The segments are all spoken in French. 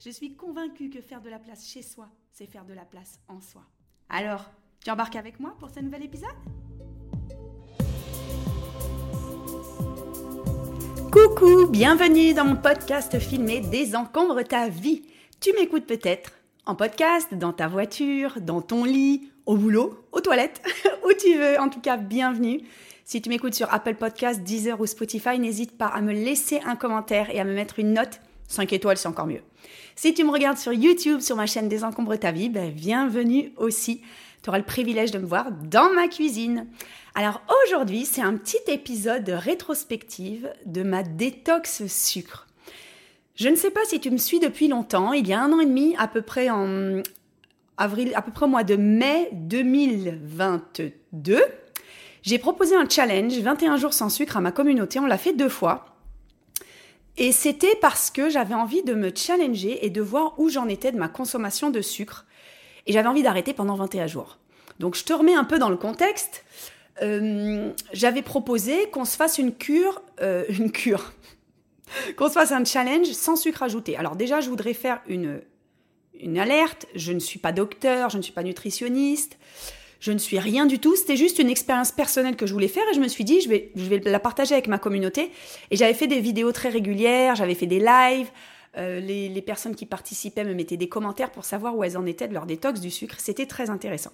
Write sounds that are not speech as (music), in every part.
Je suis convaincue que faire de la place chez soi, c'est faire de la place en soi. Alors, tu embarques avec moi pour ce nouvel épisode? Coucou, bienvenue dans mon podcast filmé Désencombre ta vie. Tu m'écoutes peut-être en podcast, dans ta voiture, dans ton lit, au boulot, aux toilettes, (laughs) où tu veux. En tout cas, bienvenue. Si tu m'écoutes sur Apple Podcast, Deezer ou Spotify, n'hésite pas à me laisser un commentaire et à me mettre une note. 5 étoiles, c'est encore mieux. Si tu me regardes sur YouTube, sur ma chaîne Désencombre ta vie, ben, bienvenue aussi. Tu auras le privilège de me voir dans ma cuisine. Alors aujourd'hui, c'est un petit épisode rétrospective de ma détox sucre. Je ne sais pas si tu me suis depuis longtemps, il y a un an et demi, à peu près en avril, à peu près au mois de mai 2022, j'ai proposé un challenge 21 jours sans sucre à ma communauté. On l'a fait deux fois. Et c'était parce que j'avais envie de me challenger et de voir où j'en étais de ma consommation de sucre. Et j'avais envie d'arrêter pendant 21 jours. Donc je te remets un peu dans le contexte. Euh, j'avais proposé qu'on se fasse une cure, euh, une cure, (laughs) qu'on se fasse un challenge sans sucre ajouté. Alors déjà, je voudrais faire une, une alerte. Je ne suis pas docteur, je ne suis pas nutritionniste. Je ne suis rien du tout, c'était juste une expérience personnelle que je voulais faire et je me suis dit, je vais, la partager avec ma communauté. Et j'avais fait des vidéos très régulières, j'avais fait des lives, euh, les, les, personnes qui participaient me mettaient des commentaires pour savoir où elles en étaient de leur détox du sucre. C'était très intéressant.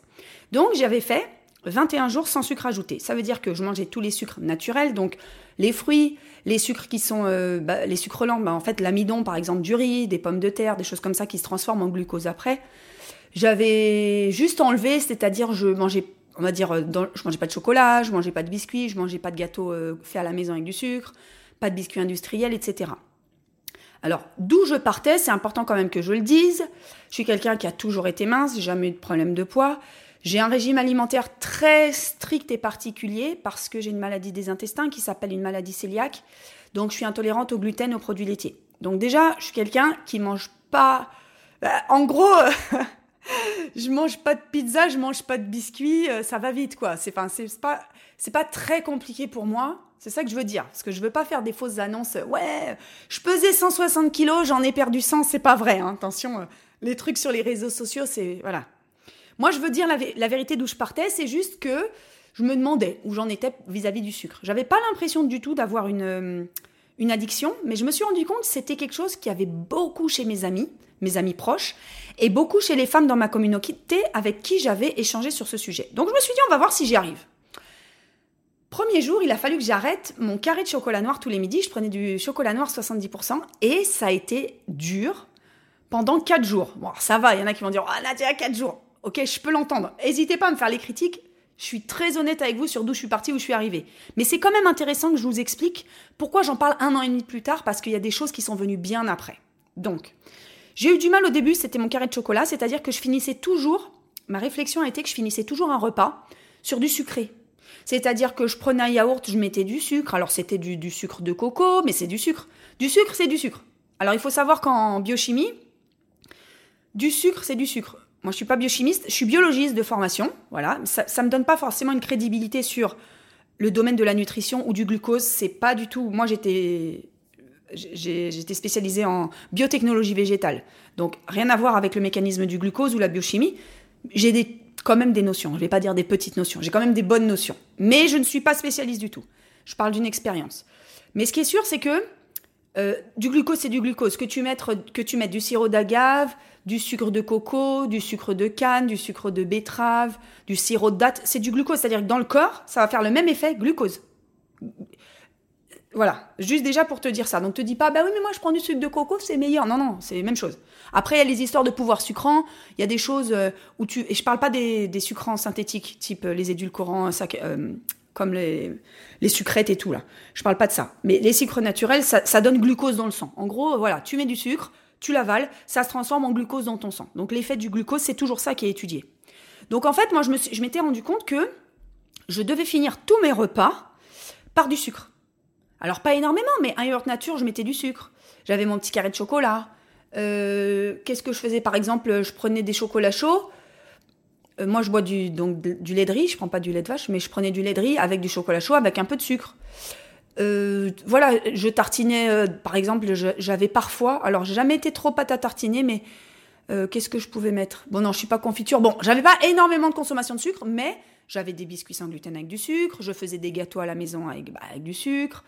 Donc j'avais fait 21 jours sans sucre ajouté. Ça veut dire que je mangeais tous les sucres naturels, donc les fruits, les sucres qui sont euh, bah, les sucres lents, bah, en fait l'amidon par exemple du riz, des pommes de terre, des choses comme ça qui se transforment en glucose après. J'avais juste enlevé, c'est-à-dire je mangeais, on va dire, dans, je mangeais pas de chocolat, je mangeais pas de biscuits, je mangeais pas de gâteaux euh, faits à la maison avec du sucre, pas de biscuits industriels, etc. Alors, d'où je partais, c'est important quand même que je le dise. Je suis quelqu'un qui a toujours été mince, jamais eu de problème de poids. J'ai un régime alimentaire très strict et particulier parce que j'ai une maladie des intestins qui s'appelle une maladie cœliaque. Donc, je suis intolérante au gluten, aux produits laitiers. Donc, déjà, je suis quelqu'un qui mange pas. Bah, en gros, (laughs) je mange pas de pizza, je mange pas de biscuits, euh, ça va vite quoi. C'est pas c'est pas très compliqué pour moi. C'est ça que je veux dire parce que je veux pas faire des fausses annonces. Ouais, je pesais 160 kilos, j'en ai perdu 100, c'est pas vrai. Hein. Attention, euh, les trucs sur les réseaux sociaux, c'est voilà. Moi, je veux dire la, vérité d'où je partais, c'est juste que je me demandais où j'en étais vis-à-vis du sucre. J'avais pas l'impression du tout d'avoir une euh, une addiction, mais je me suis rendu compte que c'était quelque chose qui avait beaucoup chez mes amis, mes amis proches, et beaucoup chez les femmes dans ma communauté avec qui j'avais échangé sur ce sujet. Donc je me suis dit, on va voir si j'y arrive. Premier jour, il a fallu que j'arrête mon carré de chocolat noir tous les midis. Je prenais du chocolat noir 70% et ça a été dur pendant 4 jours. Bon, ça va, il y en a qui vont dire, ah oh, Nadia, 4 jours. Ok, je peux l'entendre. N'hésitez pas à me faire les critiques. Je suis très honnête avec vous sur d'où je suis partie, où je suis arrivée. Mais c'est quand même intéressant que je vous explique pourquoi j'en parle un an et demi plus tard, parce qu'il y a des choses qui sont venues bien après. Donc, j'ai eu du mal au début, c'était mon carré de chocolat, c'est-à-dire que je finissais toujours, ma réflexion a été que je finissais toujours un repas sur du sucré. C'est-à-dire que je prenais un yaourt, je mettais du sucre, alors c'était du, sucre de coco, mais c'est du sucre. Du sucre, c'est du sucre. Alors il faut savoir qu'en biochimie, du sucre, c'est du sucre. Moi, je suis pas biochimiste, je suis biologiste de formation. Voilà, ça, ça me donne pas forcément une crédibilité sur le domaine de la nutrition ou du glucose. C'est pas du tout. Moi, j'étais j'étais spécialisée en biotechnologie végétale. Donc, rien à voir avec le mécanisme du glucose ou la biochimie. J'ai quand même des notions. Je vais pas dire des petites notions. J'ai quand même des bonnes notions. Mais je ne suis pas spécialiste du tout. Je parle d'une expérience. Mais ce qui est sûr, c'est que euh, du glucose, c'est du glucose. Que tu, mettes, que tu mettes du sirop d'agave, du sucre de coco, du sucre de canne, du sucre de betterave, du sirop de date, c'est du glucose. C'est-à-dire que dans le corps, ça va faire le même effet glucose. Voilà, juste déjà pour te dire ça. Donc te dis pas, bah oui, mais moi je prends du sucre de coco, c'est meilleur. Non, non, c'est la même chose. Après, il y a les histoires de pouvoir sucrant. Il y a des choses euh, où tu. Et je parle pas des, des sucrants synthétiques, type euh, les édulcorants, ça, comme les, les sucrètes et tout là. Je parle pas de ça. Mais les sucres naturels, ça, ça donne glucose dans le sang. En gros, voilà, tu mets du sucre, tu l'avales, ça se transforme en glucose dans ton sang. Donc l'effet du glucose, c'est toujours ça qui est étudié. Donc en fait, moi, je, me je m'étais rendu compte que je devais finir tous mes repas par du sucre. Alors pas énormément, mais un yaourt nature, je mettais du sucre. J'avais mon petit carré de chocolat. Euh, qu'est-ce que je faisais? Par exemple, je prenais des chocolats chauds. Euh, moi, je bois du, donc, du lait de riz. Je prends pas du lait de vache, mais je prenais du lait de riz avec du chocolat chaud, avec un peu de sucre. Euh, voilà, je tartinais, par exemple, j'avais parfois, alors j'ai jamais été trop pâte à tartiner, mais qu'est-ce que je pouvais mettre? Bon, non, je suis pas confiture. Bon, j'avais pas énormément de consommation de sucre, mais j'avais des biscuits sans gluten avec du sucre. Je faisais des gâteaux à la maison avec, bah, du sucre.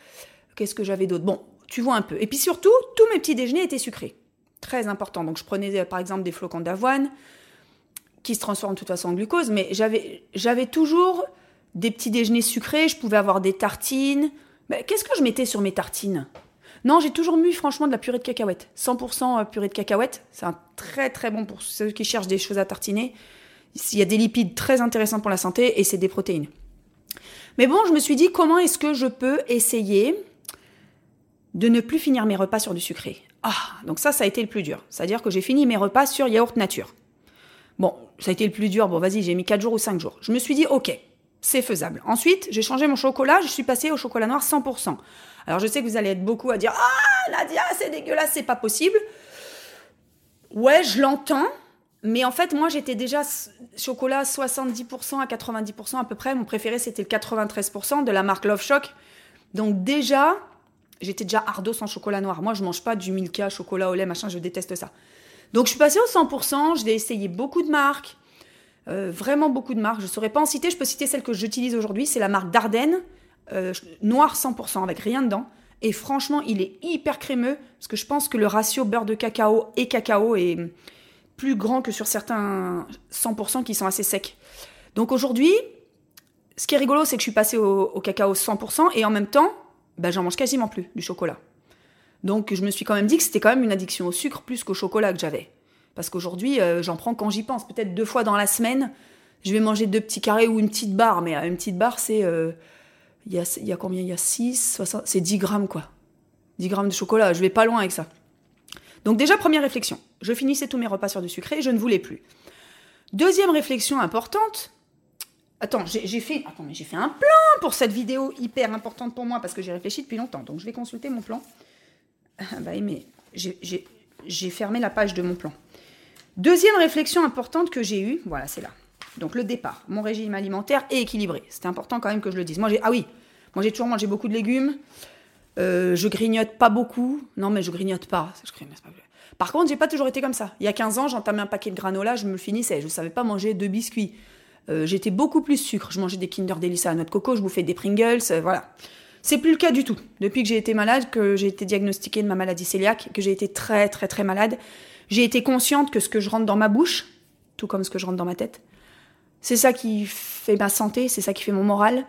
Qu'est-ce que j'avais d'autre? Bon, tu vois un peu. Et puis surtout, tous mes petits déjeuners étaient sucrés. Très important. Donc je prenais euh, par exemple des flocons d'avoine qui se transforment de toute façon en glucose, mais j'avais toujours des petits déjeuners sucrés, je pouvais avoir des tartines. Mais qu'est-ce que je mettais sur mes tartines? Non, j'ai toujours mis franchement de la purée de cacahuètes. 100% euh, purée de cacahuètes. C'est un très très bon pour ceux qui cherchent des choses à tartiner. Il y a des lipides très intéressants pour la santé et c'est des protéines. Mais bon, je me suis dit comment est-ce que je peux essayer de ne plus finir mes repas sur du sucré? Ah, donc ça, ça a été le plus dur. C'est-à-dire que j'ai fini mes repas sur yaourt nature. Bon, ça a été le plus dur. Bon, vas-y, j'ai mis 4 jours ou 5 jours. Je me suis dit, ok, c'est faisable. Ensuite, j'ai changé mon chocolat, je suis passée au chocolat noir 100%. Alors, je sais que vous allez être beaucoup à dire, ah, Nadia, c'est dégueulasse, c'est pas possible. Ouais, je l'entends. Mais en fait, moi, j'étais déjà chocolat 70% à 90% à peu près. Mon préféré, c'était le 93% de la marque Love Shock. Donc déjà, J'étais déjà ardo sans chocolat noir. Moi, je mange pas du Milka, chocolat au lait, machin, je déteste ça. Donc, je suis passée au 100%, je l'ai essayé beaucoup de marques, euh, vraiment beaucoup de marques. Je ne saurais pas en citer, je peux citer celle que j'utilise aujourd'hui, c'est la marque Dardenne, euh, noir 100%, avec rien dedans. Et franchement, il est hyper crémeux, parce que je pense que le ratio beurre de cacao et cacao est plus grand que sur certains 100% qui sont assez secs. Donc aujourd'hui, ce qui est rigolo, c'est que je suis passée au, cacao 100% et en même temps, bah, j'en mange quasiment plus du chocolat. Donc je me suis quand même dit que c'était quand même une addiction au sucre plus qu'au chocolat que j'avais. Parce qu'aujourd'hui, euh, j'en prends quand j'y pense. Peut-être deux fois dans la semaine, je vais manger deux petits carrés ou une petite barre. Mais une petite barre, c'est... Euh, il y, a, combien? Il y a 6, 60... C'est 10 grammes, quoi. 10 grammes de chocolat. Je vais pas loin avec ça. Donc déjà, première réflexion. Je finissais tous mes repas sur du sucré et je ne voulais plus. Deuxième réflexion importante, Attends, j'ai fait, attends, mais j'ai fait un plan pour cette vidéo hyper importante pour moi parce que j'ai réfléchi depuis longtemps. Donc je vais consulter mon plan. Ah, bah, mais j'ai fermé la page de mon plan. Deuxième réflexion importante que j'ai eue, voilà, c'est là. Donc le départ, mon régime alimentaire est équilibré. C'était important quand même que je le dise. Moi, ah oui, moi j'ai toujours mangé beaucoup de légumes. Euh, je grignote pas beaucoup. Non, mais je grignote pas. Grignote pas. Par contre, j'ai pas toujours été comme ça. Il y a 15 ans, j'entamais un paquet de granola, je me le finissais. Je savais pas manger deux biscuits. Euh, j'étais beaucoup plus sucre. Je mangeais des Kinder Delice à noix de coco, je bouffais des Pringles, euh, voilà. C'est plus le cas du tout. Depuis que j'ai été malade, que j'ai été diagnostiquée de ma maladie cœliaque, que j'ai été très très très malade, j'ai été consciente que ce que je rentre dans ma bouche, tout comme ce que je rentre dans ma tête, c'est ça qui fait ma santé, c'est ça qui fait mon moral,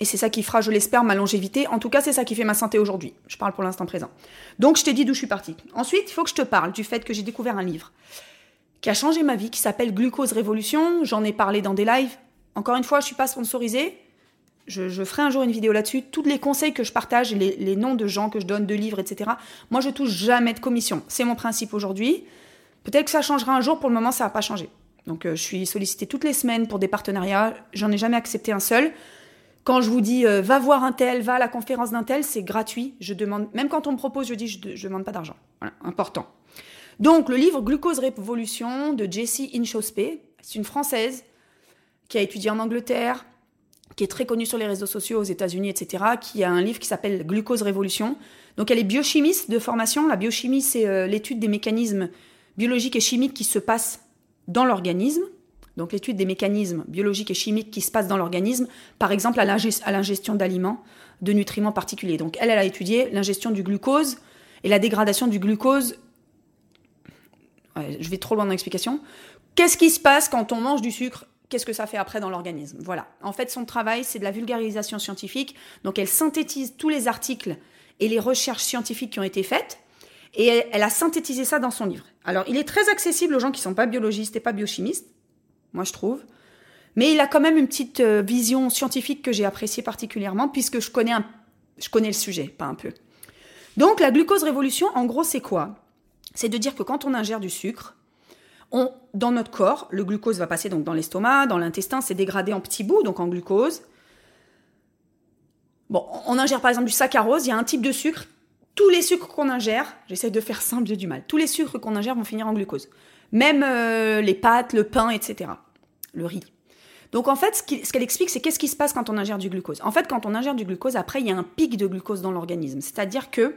et c'est ça qui fera, je l'espère, ma longévité. En tout cas, c'est ça qui fait ma santé aujourd'hui. Je parle pour l'instant présent. Donc, je t'ai dit d'où je suis partie. Ensuite, il faut que je te parle du fait que j'ai découvert un livre qui a changé ma vie, qui s'appelle Glucose Révolution. J'en ai parlé dans des lives. Encore une fois, je suis pas sponsorisée. Je, ferai un jour une vidéo là-dessus. Tous les conseils que je partage, les, noms de gens que je donne, de livres, etc. Moi, je touche jamais de commission. C'est mon principe aujourd'hui. Peut-être que ça changera un jour. Pour le moment, ça n'a pas changé. Donc, euh, je suis sollicitée toutes les semaines pour des partenariats. J'en ai jamais accepté un seul. Quand je vous dis euh, va voir un tel, va à la conférence d'un tel, c'est gratuit. Je demande, même quand on me propose, je dis je ne demande pas d'argent. Voilà, important. Donc, le livre Glucose Révolution de Jessie Inchospé, c'est une Française qui a étudié en Angleterre, qui est très connue sur les réseaux sociaux aux États-Unis, etc., qui a un livre qui s'appelle Glucose Révolution. Donc, elle est biochimiste de formation. La biochimie, c'est euh, l'étude des mécanismes biologiques et chimiques qui se passent dans l'organisme. Donc, l'étude des mécanismes biologiques et chimiques qui se passent dans l'organisme, par exemple à l'ingestion d'aliments, de nutriments particuliers. Donc, elle, elle a étudié l'ingestion du glucose et la dégradation du glucose je vais trop loin dans l'explication. Qu'est-ce qui se passe quand on mange du sucre? Qu'est-ce que ça fait après dans l'organisme? Voilà. En fait, son travail, c'est de la vulgarisation scientifique. Donc, elle synthétise tous les articles et les recherches scientifiques qui ont été faites. Et elle, a synthétisé ça dans son livre. Alors, il est très accessible aux gens qui ne sont pas biologistes et pas biochimistes, moi je trouve. Mais il a quand même une petite euh, vision scientifique que j'ai appréciée particulièrement, puisque je connais, je connais le sujet, pas un peu. Donc, la glucose révolution, en gros, c'est quoi? C'est de dire que quand on ingère du sucre, On, dans notre corps, le glucose va passer donc dans l'estomac, dans l'intestin, c'est dégradé en petits bouts, donc en glucose. Bon, on ingère par exemple du saccharose, il y a un type de sucre. Tous les sucres qu'on ingère, j'essaie de faire simple, j'ai du mal. Tous les sucres qu'on ingère vont finir en glucose. Même euh, les pâtes, le pain, etc. Le riz. Donc en fait, ce qu'elle explique, c'est qu'est-ce qui se passe quand on ingère du glucose? En fait, quand on ingère du glucose, après, il y a un pic de glucose dans l'organisme. C'est-à-dire que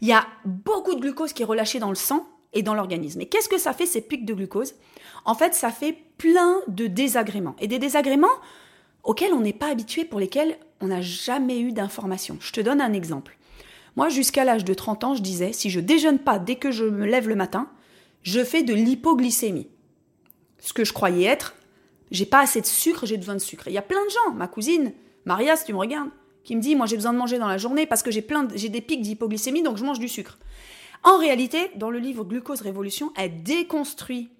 il y a beaucoup de glucose qui est relâché dans le sang et dans l'organisme. Et qu'est-ce que ça fait ces pics de glucose? En fait, ça fait plein de désagréments. Et des désagréments auxquels on n'est pas habitué, pour lesquels on n'a jamais eu d'informations. Je te donne un exemple. Moi, jusqu'à l'âge de 30 ans, je disais, si je déjeune pas dès que je me lève le matin, je fais de l'hypoglycémie. Ce que je croyais être, j'ai pas assez de sucre, j'ai besoin de sucre. Il y a plein de gens, ma cousine, Maria, si tu me regardes, qui me dit, moi j'ai besoin de manger dans la journée parce que j'ai plein, j'ai des pics d'hypoglycémie, donc je mange du sucre. En réalité, dans le livre Glucose Révolution, elle déconstruit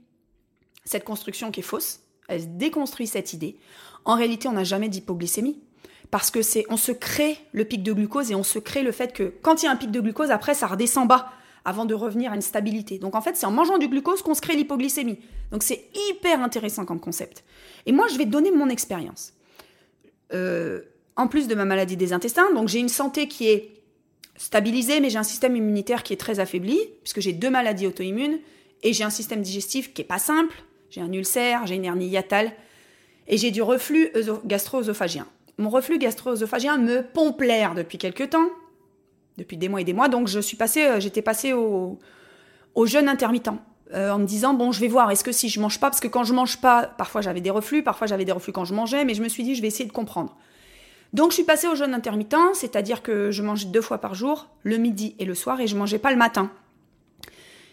cette construction qui est fausse. Elle déconstruit cette idée. En réalité, on n'a jamais d'hypoglycémie. Parce que c'est, on se crée le pic de glucose et on se crée le fait que quand il y a un pic de glucose, après, ça redescend bas avant de revenir à une stabilité. Donc en fait, c'est en mangeant du glucose qu'on se crée l'hypoglycémie. Donc c'est hyper intéressant comme concept. Et moi, je vais donner mon expérience. Euh, en plus de ma maladie des intestins, donc j'ai une santé qui est stabilisée, mais j'ai un système immunitaire qui est très affaibli, puisque j'ai deux maladies auto-immunes, et j'ai un système digestif qui est pas simple. J'ai un ulcère, j'ai une hernie hiatale, et j'ai du reflux gastro-œsophagien. Mon reflux gastro-œsophagien me pompe l'air depuis quelques temps, depuis des mois et des mois. Donc je suis passée, euh, j'étais passée au, au jeûne intermittent. Euh, en me disant bon je vais voir est-ce que si je mange pas parce que quand je mange pas parfois j'avais des reflux parfois j'avais des reflux quand je mangeais mais je me suis dit je vais essayer de comprendre donc je suis passée au jeûne intermittent c'est-à-dire que je mangeais deux fois par jour le midi et le soir et je mangeais pas le matin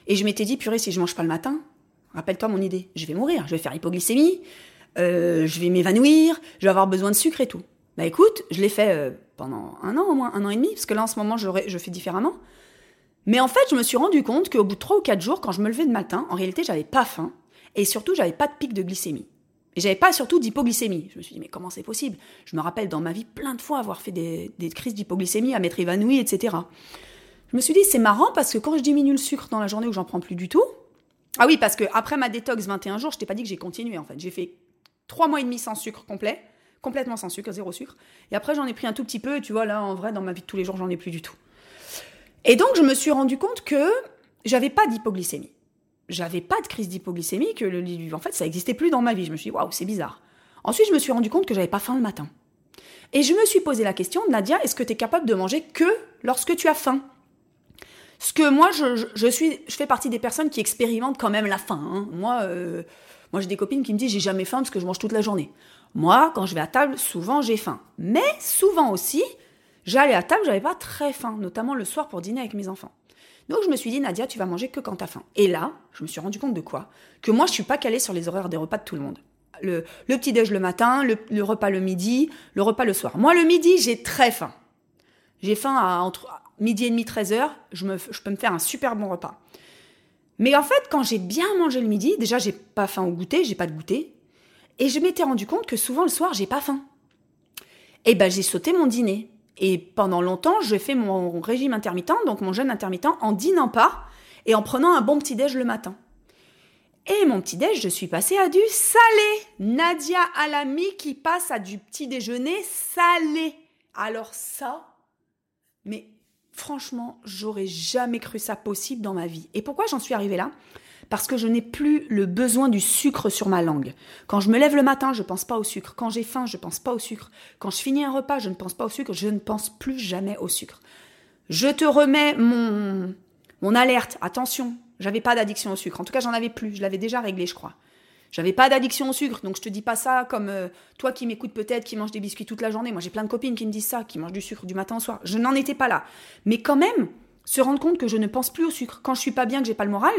et je m'étais dit purée si je mange pas le matin rappelle-toi mon idée je vais mourir je vais faire hypoglycémie euh, je vais m'évanouir je vais avoir besoin de sucre et tout bah écoute je l'ai fait pendant un an au moins, un an et demi, parce que là en ce moment je, fais différemment. Mais en fait, je me suis rendu compte qu'au bout de trois ou quatre jours, quand je me levais le matin, en réalité, j'avais pas faim et surtout, j'avais pas de pic de glycémie. Et j'avais pas surtout d'hypoglycémie. Je me suis dit, mais comment c'est possible? Je me rappelle dans ma vie plein de fois avoir fait des, des crises d'hypoglycémie, à m'être évanouie, etc. Je me suis dit, c'est marrant parce que quand je diminue le sucre dans la journée où j'en prends plus du tout, ah oui, parce que après ma détox 21 jours, je t'ai pas dit que j'ai continué en fait. J'ai fait trois mois et demi sans sucre complet complètement sans sucre, zéro sucre. Et après, j'en ai pris un tout petit peu, et tu vois, là, en vrai, dans ma vie de tous les jours, j'en ai plus du tout. Et donc, je me suis rendu compte que j'avais pas d'hypoglycémie. J'avais pas de crise d'hypoglycémie, que le, en fait, ça existait plus dans ma vie. Je me suis dit, waouh, c'est bizarre. Ensuite, je me suis rendu compte que j'avais pas faim le matin. Et je me suis posé la question, Nadia, est-ce que tu es capable de manger que lorsque tu as faim? Ce que moi, je, suis, je fais partie des personnes qui expérimentent quand même la faim. Hein. Moi, euh, moi j'ai des copines qui me disent, j'ai jamais faim parce que je mange toute la journée. Moi, quand je vais à table, souvent j'ai faim. Mais souvent aussi, j'allais à table, j'avais pas très faim, notamment le soir pour dîner avec mes enfants. Donc je me suis dit, Nadia, tu vas manger que quand t'as faim. Et là, je me suis rendu compte de quoi? Que moi, je suis pas calée sur les horaires des repas de tout le monde. Le, petit déj le matin, le, repas le midi, le repas le soir. Moi, le midi, j'ai très faim. J'ai faim à entre midi et demi, 13 heures. Je, peux me faire un super bon repas. Mais en fait, quand j'ai bien mangé le midi, déjà, j'ai pas faim au goûter, j'ai pas de goûter. Et je m'étais rendu compte que souvent le soir, j'ai pas faim. Et ben j'ai sauté mon dîner. Et pendant longtemps, je fais mon régime intermittent, donc mon jeûne intermittent, en dînant pas et en prenant un bon petit déj le matin. Et mon petit déj, je suis passée à du salé. Nadia Alami qui passe à du petit déjeuner salé. Alors ça, mais franchement, j'aurais jamais cru ça possible dans ma vie. Et pourquoi j'en suis arrivée là? Parce que je n'ai plus le besoin du sucre sur ma langue. Quand je me lève le matin, je pense pas au sucre. Quand j'ai faim, je pense pas au sucre. Quand je finis un repas, je ne pense pas au sucre. Je ne pense plus jamais au sucre. Je te remets mon, mon alerte. Attention, j'avais pas d'addiction au sucre. En tout cas, j'en avais plus. Je l'avais déjà réglé, je crois. J'avais pas d'addiction au sucre, donc je te dis pas ça comme euh, toi qui m'écoutes peut-être, qui mange des biscuits toute la journée. Moi, j'ai plein de copines qui me disent ça, qui mangent du sucre du matin au soir. Je n'en étais pas là. Mais quand même, se rendre compte que je ne pense plus au sucre. Quand je suis pas bien, que j'ai pas le moral,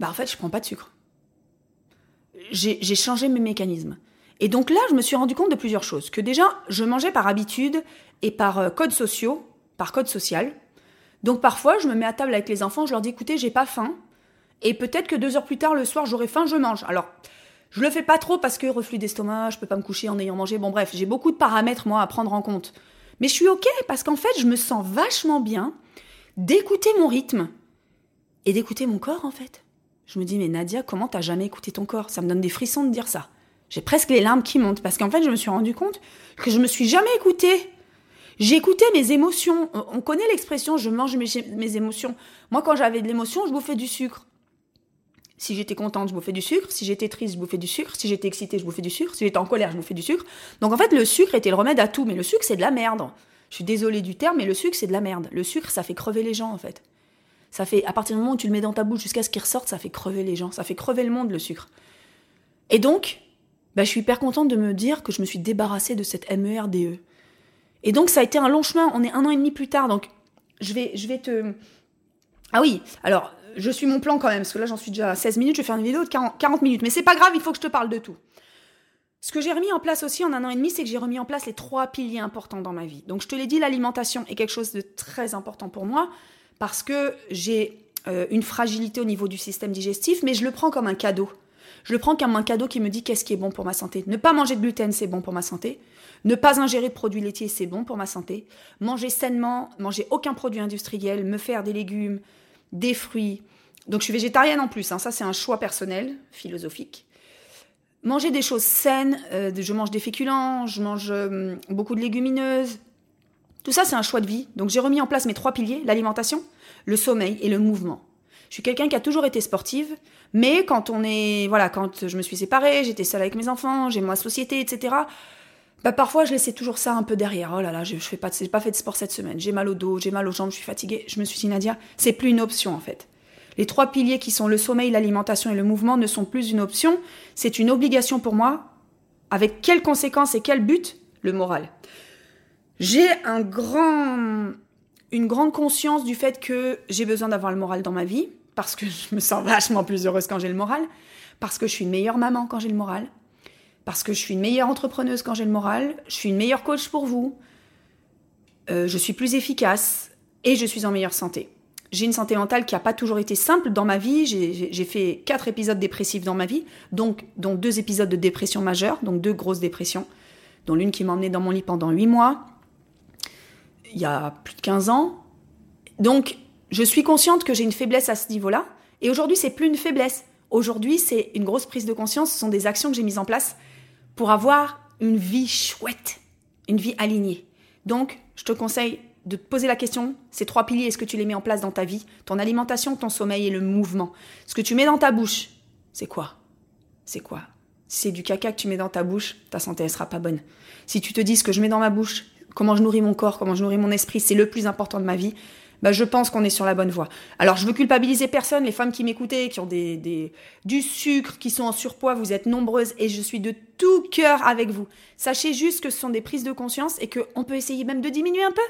bah en fait, je prends pas de sucre. J'ai changé mes mécanismes. Et donc là, je me suis rendu compte de plusieurs choses. Que déjà, je mangeais par habitude et par euh, code sociaux, par code social. Donc parfois, je me mets à table avec les enfants, je leur dis écoutez, j'ai pas faim. Et peut-être que deux heures plus tard, le soir, j'aurai faim, je mange. Alors, je le fais pas trop parce que reflux d'estomac, je peux pas me coucher en ayant mangé. Bon, bref, j'ai beaucoup de paramètres, moi, à prendre en compte. Mais je suis OK parce qu'en fait, je me sens vachement bien d'écouter mon rythme et d'écouter mon corps, en fait Je me dis, mais Nadia, comment t'as jamais écouté ton corps? Ça me donne des frissons de dire ça. J'ai presque les larmes qui montent parce qu'en fait, je me suis rendu compte que je me suis jamais écoutée. J'écoutais mes émotions. On connaît l'expression je mange mes, émotions. Moi, quand j'avais de l'émotion, je bouffais du sucre. Si j'étais contente, je bouffais du sucre. Si j'étais triste, je bouffais du sucre. Si j'étais excitée, je bouffais du sucre. Si j'étais en colère, je bouffais du sucre. Donc en fait, le sucre était le remède à tout. Mais le sucre, c'est de la merde. Je suis désolée du terme, mais le sucre, c'est de la merde. Le sucre, ça fait crever les gens, en fait. Ça fait, à partir du moment où tu le mets dans ta bouche jusqu'à ce qu'il ressorte, ça fait crever les gens. Ça fait crever le monde, le sucre. Et donc, bah, je suis hyper contente de me dire que je me suis débarrassée de cette MERDE. E. Et donc, ça a été un long chemin. On est un an et demi plus tard. Donc, je vais, je vais te. Ah oui, alors, je suis mon plan quand même, parce que là, j'en suis déjà à 16 minutes. Je vais faire une vidéo de 40, minutes. Mais c'est pas grave, il faut que je te parle de tout. Ce que j'ai remis en place aussi en un an et demi, c'est que j'ai remis en place les trois piliers importants dans ma vie. Donc, je te l'ai dit, l'alimentation est quelque chose de très important pour moi, parce que j'ai euh, une fragilité au niveau du système digestif, mais je le prends comme un cadeau. Je le prends comme un cadeau qui me dit qu'est-ce qui est bon pour ma santé. Ne pas manger de gluten, c'est bon pour ma santé. Ne pas ingérer de produits laitiers, c'est bon pour ma santé. Manger sainement, manger aucun produit industriel, me faire des légumes, des fruits. Donc je suis végétarienne en plus, hein. ça c'est un choix personnel, philosophique. Manger des choses saines, euh, je mange des féculents, je mange euh, beaucoup de légumineuses. Tout ça c'est un choix de vie. Donc j'ai remis en place mes trois piliers, l'alimentation, le sommeil et le mouvement. Je suis quelqu'un qui a toujours été sportive, mais quand on est, voilà, quand je me suis séparée, j'étais seule avec mes enfants, j'ai ma société, etc. Bah parfois je laissais toujours ça un peu derrière. Oh là là, je, je fais pas, pas fait de sport cette semaine. J'ai mal au dos, j'ai mal aux jambes, je suis fatiguée. Je me suis dit Nadia, c'est plus une option en fait. Les trois piliers qui sont le sommeil, l'alimentation et le mouvement ne sont plus une option, c'est une obligation pour moi. Avec quelles conséquences et quel but? Le moral. J'ai un grand, une grande conscience du fait que j'ai besoin d'avoir le moral dans ma vie parce que je me sens (laughs) vachement plus heureuse quand j'ai le moral, parce que je suis une meilleure maman quand j'ai le moral, parce que je suis une meilleure entrepreneuse quand j'ai le moral, je suis une meilleure coach pour vous, euh, je suis plus efficace et je suis en meilleure santé. J'ai une santé mentale qui n'a pas toujours été simple dans ma vie. J'ai fait quatre épisodes dépressifs dans ma vie, donc dont deux épisodes de dépression majeure, donc deux grosses dépressions, dont l'une qui m'a emmenée dans mon lit pendant huit mois, il y a plus de 15 ans. Donc je suis consciente que j'ai une faiblesse à ce niveau-là. Et aujourd'hui, c'est plus une faiblesse. Aujourd'hui, c'est une grosse prise de conscience. Ce sont des actions que j'ai mises en place pour avoir une vie chouette, une vie alignée. Donc, je te conseille de poser la question, ces trois piliers, est-ce que tu les mets en place dans ta vie? Ton alimentation, ton sommeil et le mouvement. Ce que tu mets dans ta bouche, c'est quoi? C'est quoi? Si c'est du caca que tu mets dans ta bouche, ta santé, elle sera pas bonne. Si tu te dis ce que je mets dans ma bouche, comment je nourris mon corps, comment je nourris mon esprit, c'est le plus important de ma vie, bah, je pense qu'on est sur la bonne voie. Alors, je veux culpabiliser personne, les femmes qui m'écoutaient, qui ont du sucre, qui sont en surpoids, vous êtes nombreuses et je suis de tout cœur avec vous. Sachez juste que ce sont des prises de conscience et qu'on peut essayer même de diminuer un peu.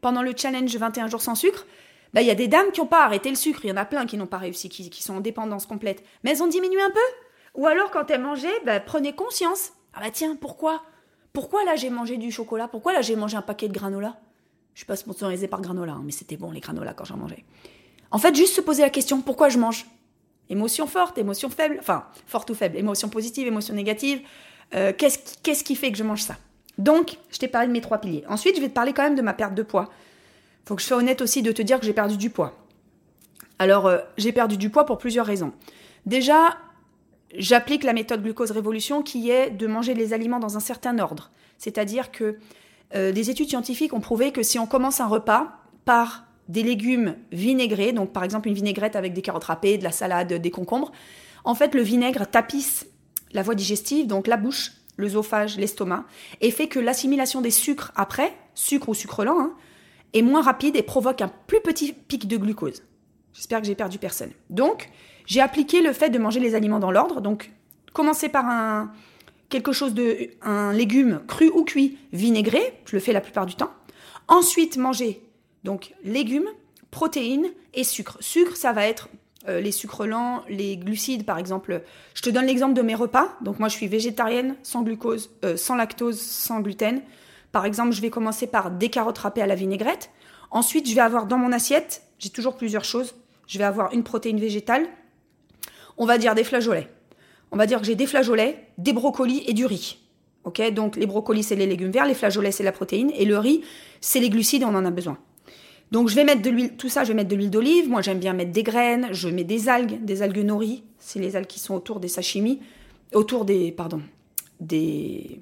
Pendant le challenge 21 jours sans sucre, bah, il y a des dames qui n'ont pas arrêté le sucre, il y en a plein qui n'ont pas réussi, qui, qui, sont en dépendance complète. Mais elles ont diminué un peu. Ou alors, quand elles mangeaient, bah, prenez conscience. Ah bah tiens, pourquoi? Pourquoi là j'ai mangé du chocolat? Pourquoi là j'ai mangé un paquet de granola? Je suis pas sponsorisée par granola, hein, mais c'était bon les granola quand j'en mangeais. En fait, juste se poser la question pourquoi je mange? Émotion forte, émotion faible, enfin forte ou faible, émotion positive, émotion négative. Euh, qu'est-ce, qui, qu'est-ce qui fait que je mange ça? Donc, je t'ai parlé de mes trois piliers. Ensuite, je vais te parler quand même de ma perte de poids. Faut que je sois honnête aussi de te dire que j'ai perdu du poids. Alors, euh, j'ai perdu du poids pour plusieurs raisons. Déjà, j'applique la méthode glucose révolution qui est de manger les aliments dans un certain ordre. C'est-à-dire que euh, des études scientifiques ont prouvé que si on commence un repas par des légumes vinaigrés, donc par exemple une vinaigrette avec des carottes râpées, de la salade, des concombres, en fait le vinaigre tapisse la voie digestive, donc la bouche, l'œsophage, l'estomac, et fait que l'assimilation des sucres après, sucre ou sucre lent, hein, est moins rapide et provoque un plus petit pic de glucose. J'espère que j'ai perdu personne. Donc, j'ai appliqué le fait de manger les aliments dans l'ordre. Donc, commencer par un, quelque chose de un légume cru ou cuit vinaigré, je le fais la plupart du temps. Ensuite, manger donc légumes, protéines et sucre. Sucre, ça va être euh, les sucres lents, les glucides par exemple. Je te donne l'exemple de mes repas. Donc moi je suis végétarienne, sans glucose, euh, sans lactose, sans gluten. Par exemple, je vais commencer par des carottes râpées à la vinaigrette. Ensuite, je vais avoir dans mon assiette, j'ai toujours plusieurs choses. Je vais avoir une protéine végétale. On va dire des flageolets on va dire que j'ai des flageolets, des brocolis et du riz. Ok, donc les brocolis c'est les légumes verts, les flageolets c'est la protéine et le riz c'est les glucides on en a besoin. Donc je vais mettre de l'huile, tout ça, je vais mettre de l'huile d'olive. Moi j'aime bien mettre des graines, je mets des algues, des algues nori, c'est les algues qui sont autour des sashimi, autour des, pardon, des,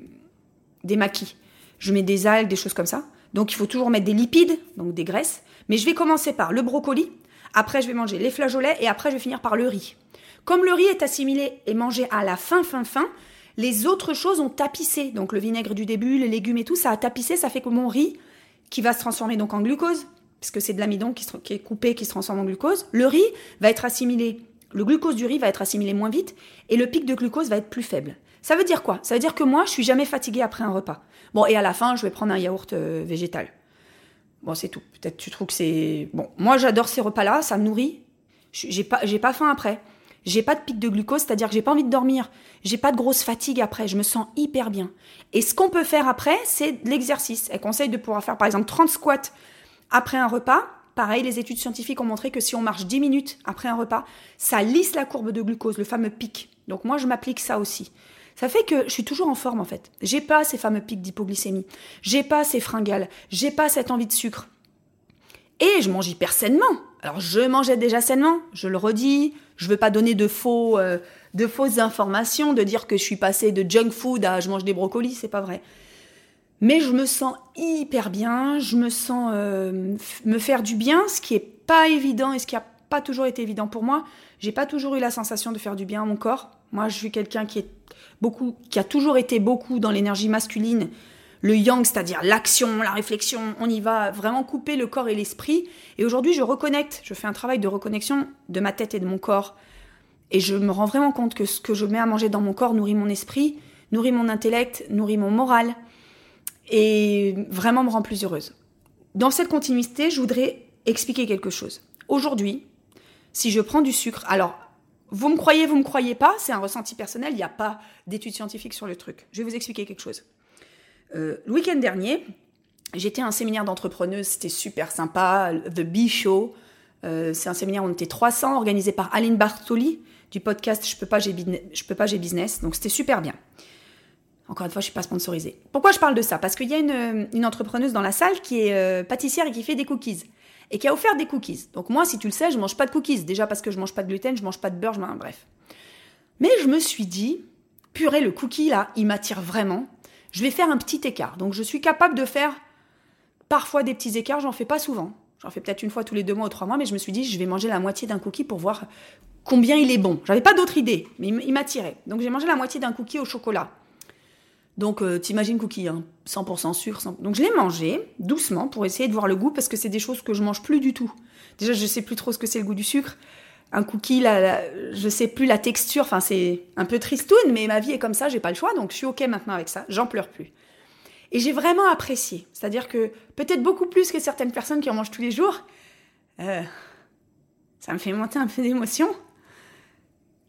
des maquis. Je mets des algues, des choses comme ça. Donc il faut toujours mettre des lipides, donc des graisses. Mais je vais commencer par le brocoli, après je vais manger les flageolets et après je vais finir par le riz. Comme le riz est assimilé et mangé à la fin, fin, fin, les autres choses ont tapissé. Donc le vinaigre du début, les légumes et tout, ça a tapissé, ça fait que mon riz, qui va se transformer donc en glucose, puisque c'est de l'amidon qui, est coupé, qui se transforme en glucose, le riz va être assimilé, le glucose du riz va être assimilé moins vite et le pic de glucose va être plus faible. Ça veut dire quoi? Ça veut dire que moi, je suis jamais fatiguée après un repas. Bon, et à la fin, je vais prendre un yaourt euh, végétal. Bon, c'est tout. Peut-être tu trouves que c'est bon. Moi, j'adore ces repas-là, ça me nourrit. J'ai pas, j'ai pas faim après. J'ai pas de pic de glucose, c'est-à-dire que j'ai pas envie de dormir. J'ai pas de grosse fatigue après. Je me sens hyper bien. Et ce qu'on peut faire après, c'est l'exercice. Elle conseille de pouvoir faire par exemple 30 squats après un repas. Pareil, les études scientifiques ont montré que si on marche 10 minutes après un repas, ça lisse la courbe de glucose, le fameux pic. Donc moi, je m'applique ça aussi. Ça fait que je suis toujours en forme en fait. J'ai pas ces fameux pics d'hypoglycémie. J'ai pas ces fringales. J'ai pas cette envie de sucre. Et je mange hyper sainement. Alors je mangeais déjà sainement, je le redis. Je veux pas donner de faux, euh, de fausses informations, de dire que je suis passée de junk food à je mange des brocolis, c'est pas vrai. Mais je me sens hyper bien, je me sens euh, me faire du bien, ce qui est pas évident et ce qui a pas toujours été évident pour moi. J'ai pas toujours eu la sensation de faire du bien à mon corps. Moi, je suis quelqu'un qui est beaucoup, qui a toujours été beaucoup dans l'énergie masculine, le yang, c'est-à-dire l'action, la réflexion, on y va vraiment couper le corps et l'esprit. Et aujourd'hui, je reconnecte, je fais un travail de reconnexion de ma tête et de mon corps. Et je me rends vraiment compte que ce que je mets à manger dans mon corps nourrit mon esprit, nourrit mon intellect, nourrit mon moral, et vraiment me rend plus heureuse. Dans cette continuité, je voudrais expliquer quelque chose. Aujourd'hui, si je prends du sucre, alors vous me croyez, vous me croyez pas, c'est un ressenti personnel, il n'y a pas d'études scientifiques sur le truc. Je vais vous expliquer quelque chose. Euh, le week-end dernier, j'étais à un séminaire d'entrepreneuses, c'était super sympa, The Bee Show. Euh, c'est un séminaire, on était 300, organisé par Aline Bartoli du podcast Je peux pas, j'ai business. Donc c'était super bien. Encore une fois, je suis pas sponsorisée. Pourquoi je parle de ça? Parce qu'il y a une, entrepreneuse dans la salle qui est euh, pâtissière et qui fait des cookies et qui a offert des cookies. Donc moi, si tu le sais, je mange pas de cookies. Déjà parce que je mange pas de gluten, je mange pas de beurre, je bref. Mais je me suis dit, purée, le cookie là, il m'attire vraiment. Je vais faire un petit écart. Donc je suis capable de faire parfois des petits écarts, j'en fais pas souvent. J'en fais peut-être une fois tous les deux mois ou trois mois, mais je me suis dit, je vais manger la moitié d'un cookie pour voir combien il est bon. J'avais pas d'autre idée, mais il m'attirait. Donc j'ai mangé la moitié d'un cookie au chocolat. Donc, euh, t'imagines cookie, hein, 100% sûr. Donc, je l'ai mangé doucement pour essayer de voir le goût parce que c'est des choses que je mange plus du tout. Déjà, je sais plus trop ce que c'est le goût du sucre. Un cookie, là, je sais plus la texture. Enfin, c'est un peu tristoun, mais ma vie est comme ça, j'ai pas le choix. Donc, je suis ok maintenant avec ça. J'en pleure plus. Et j'ai vraiment apprécié. C'est-à-dire que peut-être beaucoup plus que certaines personnes qui en mangent tous les jours. Euh, ça me fait monter un peu d'émotion.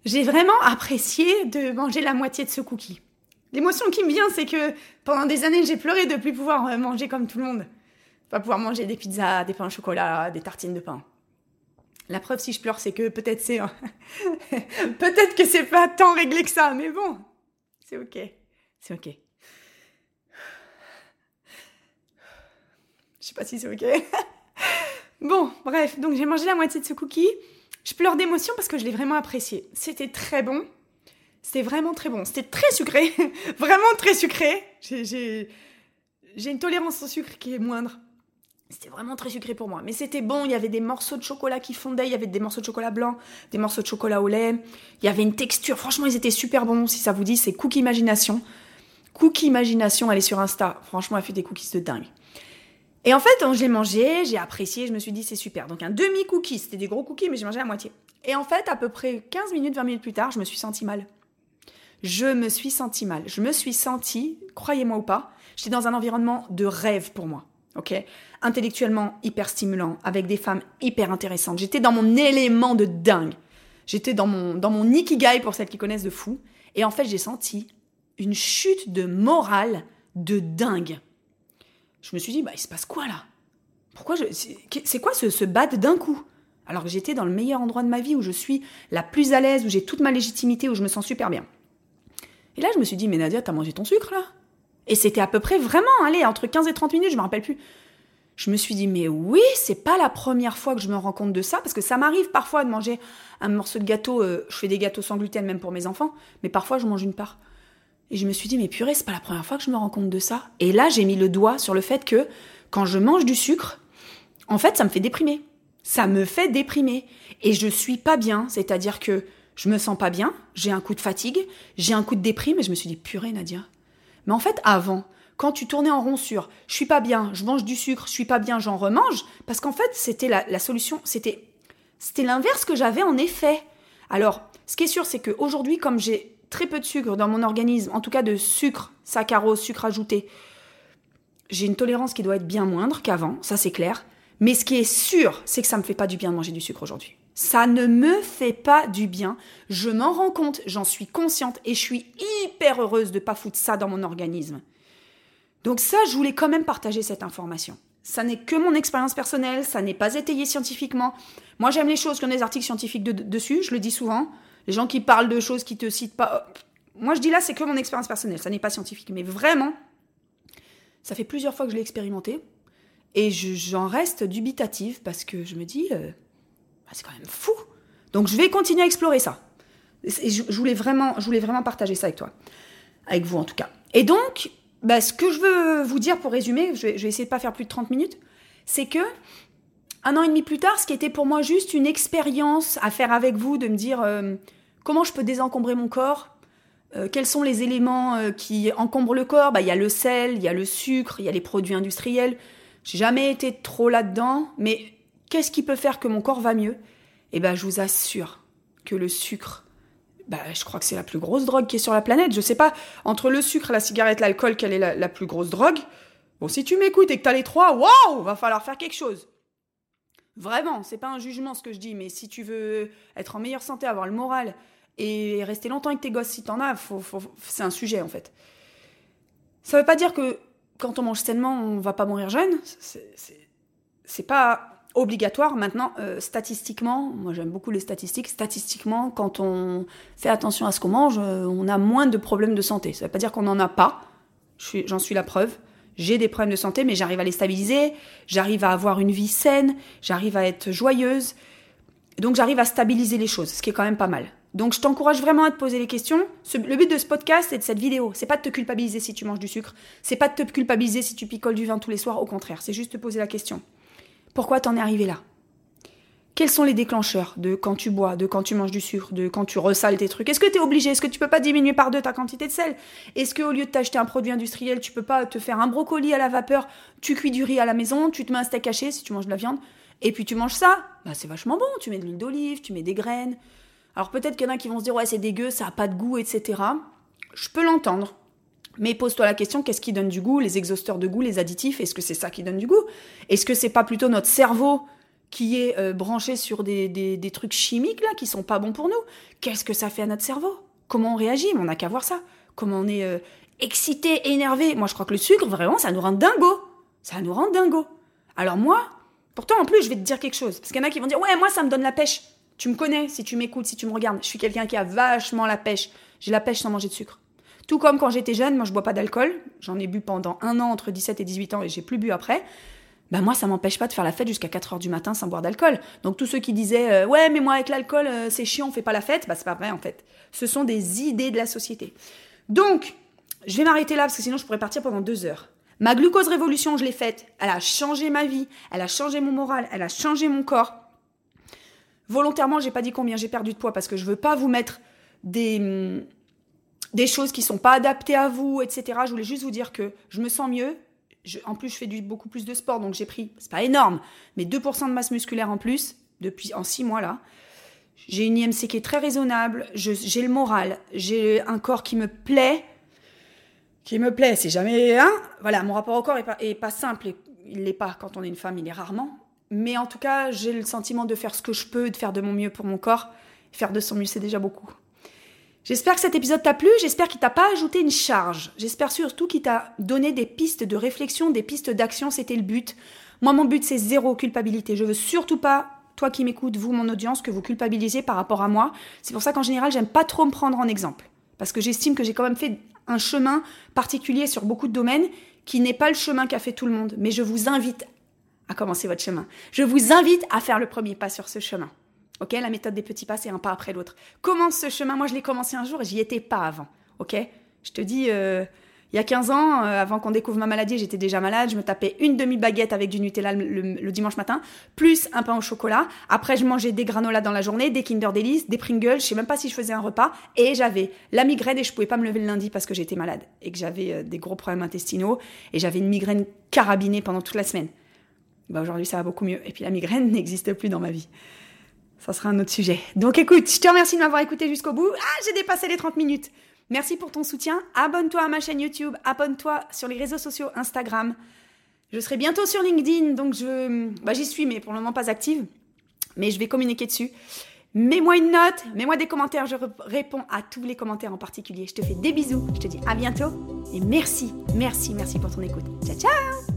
J'ai vraiment apprécié de manger la moitié de ce cookie. L'émotion qui me vient, c'est que pendant des années, j'ai pleuré de plus pouvoir euh, manger comme tout le monde. Pas pouvoir manger des pizzas, des pains au chocolat, des tartines de pain. La preuve, si je pleure, c'est que peut-être c'est. (laughs) peut-être que c'est pas tant réglé que ça, mais bon, c'est ok. C'est ok. Je sais pas si c'est ok. (laughs) bon, bref, donc j'ai mangé la moitié de ce cookie. Je pleure d'émotion parce que je l'ai vraiment apprécié. C'était très bon. C'était vraiment très bon. C'était très sucré. (laughs) vraiment très sucré. J'ai une tolérance au sucre qui est moindre. C'était vraiment très sucré pour moi. Mais c'était bon. Il y avait des morceaux de chocolat qui fondaient. Il y avait des morceaux de chocolat blanc, des morceaux de chocolat au lait. Il y avait une texture. Franchement, ils étaient super bons. Si ça vous dit, c'est Cookie Imagination. Cookie Imagination, elle est sur Insta. Franchement, elle fait des cookies de dingue. Et en fait, je l'ai mangé, j'ai apprécié, je me suis dit c'est super. Donc un demi-cookie, c'était des gros cookies, mais j'ai mangé la moitié. Et en fait, à peu près 15 minutes, 20 minutes plus tard, je me suis sentie mal je me suis sentie mal. Je me suis sentie, croyez-moi ou pas, j'étais dans un environnement de rêve pour moi. Ok, intellectuellement hyper stimulant, avec des femmes hyper intéressantes. J'étais dans mon élément de dingue. J'étais dans mon dans mon pour celles qui connaissent de fou. Et en fait, j'ai senti une chute de morale de dingue. Je me suis dit, bah il se passe quoi là? Pourquoi je c'est quoi ce, ce d'un coup? Alors que j'étais dans le meilleur endroit de ma vie où je suis la plus à l'aise, où j'ai toute ma légitimité, où je me sens super bien. Et là, je me suis dit, mais Nadia, t'as mangé ton sucre là? Et c'était à peu près vraiment, allez, entre 15 et 30 minutes, je me rappelle plus. je me suis dit, mais oui, c'est pas la première fois que je me rends compte de ça, parce que ça m'arrive parfois de manger un morceau de gâteau, euh, je fais des gâteaux sans gluten même pour mes enfants, mais parfois je mange une part. Et je me suis dit, mais purée, c'est pas la première fois que je me rends compte de ça. Et là, j'ai mis le doigt sur le fait que quand je mange du sucre, en fait, ça me fait déprimer. Ça me fait déprimer. Et je suis pas bien, c'est-à-dire que je me sens pas bien, j'ai un coup de fatigue, j'ai un coup de déprime, et je me suis dit, purée, Nadia. Mais en fait, avant, quand tu tournais en rond sur je suis pas bien, je mange du sucre, je suis pas bien, j'en remange, parce qu'en fait, c'était la, solution, c'était, c'était l'inverse que j'avais en effet. Alors, ce qui est sûr, c'est qu'aujourd'hui, comme j'ai très peu de sucre dans mon organisme, en tout cas de sucre, saccharose, sucre ajouté, j'ai une tolérance qui doit être bien moindre qu'avant, ça c'est clair. Mais ce qui est sûr, c'est que ça me fait pas du bien de manger du sucre aujourd'hui. Ça ne me fait pas du bien. Je m'en rends compte, j'en suis consciente et je suis hyper heureuse de pas foutre ça dans mon organisme. Donc ça, je voulais quand même partager cette information. Ça n'est que mon expérience personnelle, ça n'est pas étayé scientifiquement. Moi, j'aime les choses qui ont des articles scientifiques dessus, je le dis souvent. Les gens qui parlent de choses qui te citent pas. Moi, je dis là, c'est que mon expérience personnelle, ça n'est pas scientifique. Mais vraiment, ça fait plusieurs fois que je l'ai expérimenté. Et j'en reste dubitative parce que je me dis, euh, c'est quand même fou. Donc je vais continuer à explorer ça. Je, voulais vraiment, je voulais vraiment partager ça avec toi. Avec vous en tout cas. Et donc, bah, ce que je veux vous dire pour résumer, je vais, essayer de pas faire plus de 30 minutes, c'est que un an et demi plus tard, ce qui était pour moi juste une expérience à faire avec vous, de me dire euh, comment je peux désencombrer mon corps, euh, quels sont les éléments euh, qui encombrent le corps? Bah, il y a le sel, il y a le sucre, il y a les produits industriels. J'ai jamais été trop là-dedans, mais qu'est-ce qui peut faire que mon corps va mieux? Eh ben, je vous assure que le sucre bah, je crois que c'est la plus grosse drogue qui est sur la planète. Je sais pas, entre le sucre, la cigarette, l'alcool, quelle est la, plus grosse drogue? Bon, si tu m'écoutes et que t'as les trois, waouh, va falloir faire quelque chose. Vraiment, c'est pas un jugement ce que je dis, mais si tu veux être en meilleure santé, avoir le moral et rester longtemps avec tes gosses si t'en as, c'est un sujet en fait. Ça veut pas dire que quand on mange sainement, on va pas mourir jeune. C'est pas obligatoire. Maintenant euh, statistiquement moi j'aime beaucoup les statistiques. Statistiquement quand on fait attention à ce qu'on mange euh, on a moins de problèmes de santé. Ça veut pas dire qu'on n'en a pas. J'en suis, la preuve. J'ai des problèmes de santé mais j'arrive à les stabiliser. J'arrive à avoir une vie saine. J'arrive à être joyeuse. Donc j'arrive à stabiliser les choses ce qui est quand même pas mal. Donc je t'encourage vraiment à te poser les questions. le but de ce podcast et de cette vidéo, c'est pas de te culpabiliser si tu manges du sucre, c'est pas de te culpabiliser si tu picoles du vin tous les soirs, au contraire, c'est juste te poser la question. Pourquoi t'en es arrivé là? Quels sont les déclencheurs de quand tu bois, de quand tu manges du sucre, de quand tu ressales tes trucs? Est-ce que tu es obligé? Est-ce que tu peux pas diminuer par deux ta quantité de sel? Est-ce qu'au lieu de t'acheter un produit industriel, tu peux pas te faire un brocoli à la vapeur, tu cuis du riz à la maison, tu te mets un steak haché si tu manges de la viande, et puis tu manges ça. Bah c'est vachement bon, tu mets de l'huile d'olive, tu mets des graines. Alors peut-être qu'il y en a qui vont se dire ouais c'est dégueu, ça a pas de goût, etc. Je peux l'entendre. Mais pose-toi la question, qu'est-ce qui donne du goût Les exhausteurs de goût, les additifs, est-ce que c'est ça qui donne du goût? Est-ce que c'est pas plutôt notre cerveau qui est euh, branché sur des, des, trucs chimiques là qui sont pas bons pour nous? Qu'est-ce que ça fait à notre cerveau? Comment on réagit? On n'a qu'à voir ça. Comment on est euh, excité, énervé? Moi, je crois que le sucre, vraiment, ça nous rend dingo. Ça nous rend dingo. Alors moi, pourtant en plus, je vais te dire quelque chose. Parce qu'il y en a qui vont dire, ouais, moi, ça me donne la pêche. Tu me connais, si tu m'écoutes, si tu me regardes. Je suis quelqu'un qui a vachement la pêche. J'ai la pêche sans manger de sucre. Tout comme quand j'étais jeune, moi je bois pas d'alcool. J'en ai bu pendant un an entre 17 et 18 ans et j'ai plus bu après. Ben moi, ça m'empêche pas de faire la fête jusqu'à 4 heures du matin sans boire d'alcool. Donc tous ceux qui disaient euh, ouais mais moi avec l'alcool euh, c'est chiant, on fait pas la fête, bah c'est pas vrai en fait. Ce sont des idées de la société. Donc je vais m'arrêter là parce que sinon je pourrais partir pendant deux heures. Ma glucose révolution, je l'ai faite. Elle a changé ma vie, elle a changé mon moral, elle a changé mon corps. Volontairement, j'ai pas dit combien j'ai perdu de poids parce que je veux pas vous mettre des hum, des choses qui sont pas adaptées à vous, etc. Je voulais juste vous dire que je me sens mieux. en plus, je fais beaucoup plus de sport, donc j'ai pris, c'est pas énorme, mais 2% de masse musculaire en plus depuis en 6 mois là. J'ai une IMC qui est très raisonnable, j'ai le moral, j'ai un corps qui me plaît, qui me plaît. C'est jamais, hein? Voilà, mon rapport au corps est pas, simple. Il l'est pas quand on est une femme, il est rarement. Mais en tout cas, j'ai le sentiment de faire ce que je peux, de faire de mon mieux pour mon corps. Faire de son mieux, c'est déjà beaucoup. J'espère que cet épisode t'a plu, j'espère qu'il t'a pas ajouté une charge. J'espère surtout qu'il t'a donné des pistes de réflexion, des pistes d'action, c'était le but. Moi, mon but, c'est zéro culpabilité. Je veux surtout pas, toi qui m'écoutes, vous, mon audience, que vous culpabilisiez par rapport à moi. C'est pour ça qu'en général, j'aime pas trop me prendre en exemple. Parce que j'estime que j'ai quand même fait un chemin particulier sur beaucoup de domaines qui n'est pas le chemin qu'a fait tout le monde. Mais je vous invite à commencer votre chemin. Je vous invite à faire le premier pas sur ce chemin. Ok, la méthode des petits pas, c'est un pas après l'autre. Commence ce chemin. Moi, je l'ai commencé un jour et j'y étais pas avant. Ok, je te dis, euh, il y a 15 ans, euh, avant qu'on découvre ma maladie, j'étais déjà malade. Je me tapais une demi-baguette avec du Nutella le, dimanche matin, plus un pain au chocolat. Après, je mangeais des granolas dans la journée, des Kinder Delice, des Pringles. Je sais même pas si je faisais un repas. Et j'avais la migraine et je pouvais pas me lever le lundi parce que j'étais malade et que j'avais euh, des gros problèmes intestinaux et j'avais une migraine carabinée pendant toute la semaine. Bah aujourd'hui, ça va beaucoup mieux. Et puis la migraine (laughs) n'existe plus dans ma vie. Ça sera un autre sujet. Donc écoute, je te remercie de m'avoir écouté jusqu'au bout. Ah, j'ai dépassé les 30 minutes. Merci pour ton soutien. Abonne-toi à ma chaîne YouTube, abonne-toi sur les réseaux sociaux Instagram. Je serai bientôt sur LinkedIn, donc je, bah, j'y suis, mais pour le moment pas active. Mais je vais communiquer dessus. Mets-moi une note, mets-moi des commentaires, je réponds à tous les commentaires en particulier. Je te fais des bisous, je te dis à bientôt et merci, merci, merci pour ton écoute. Ciao, ciao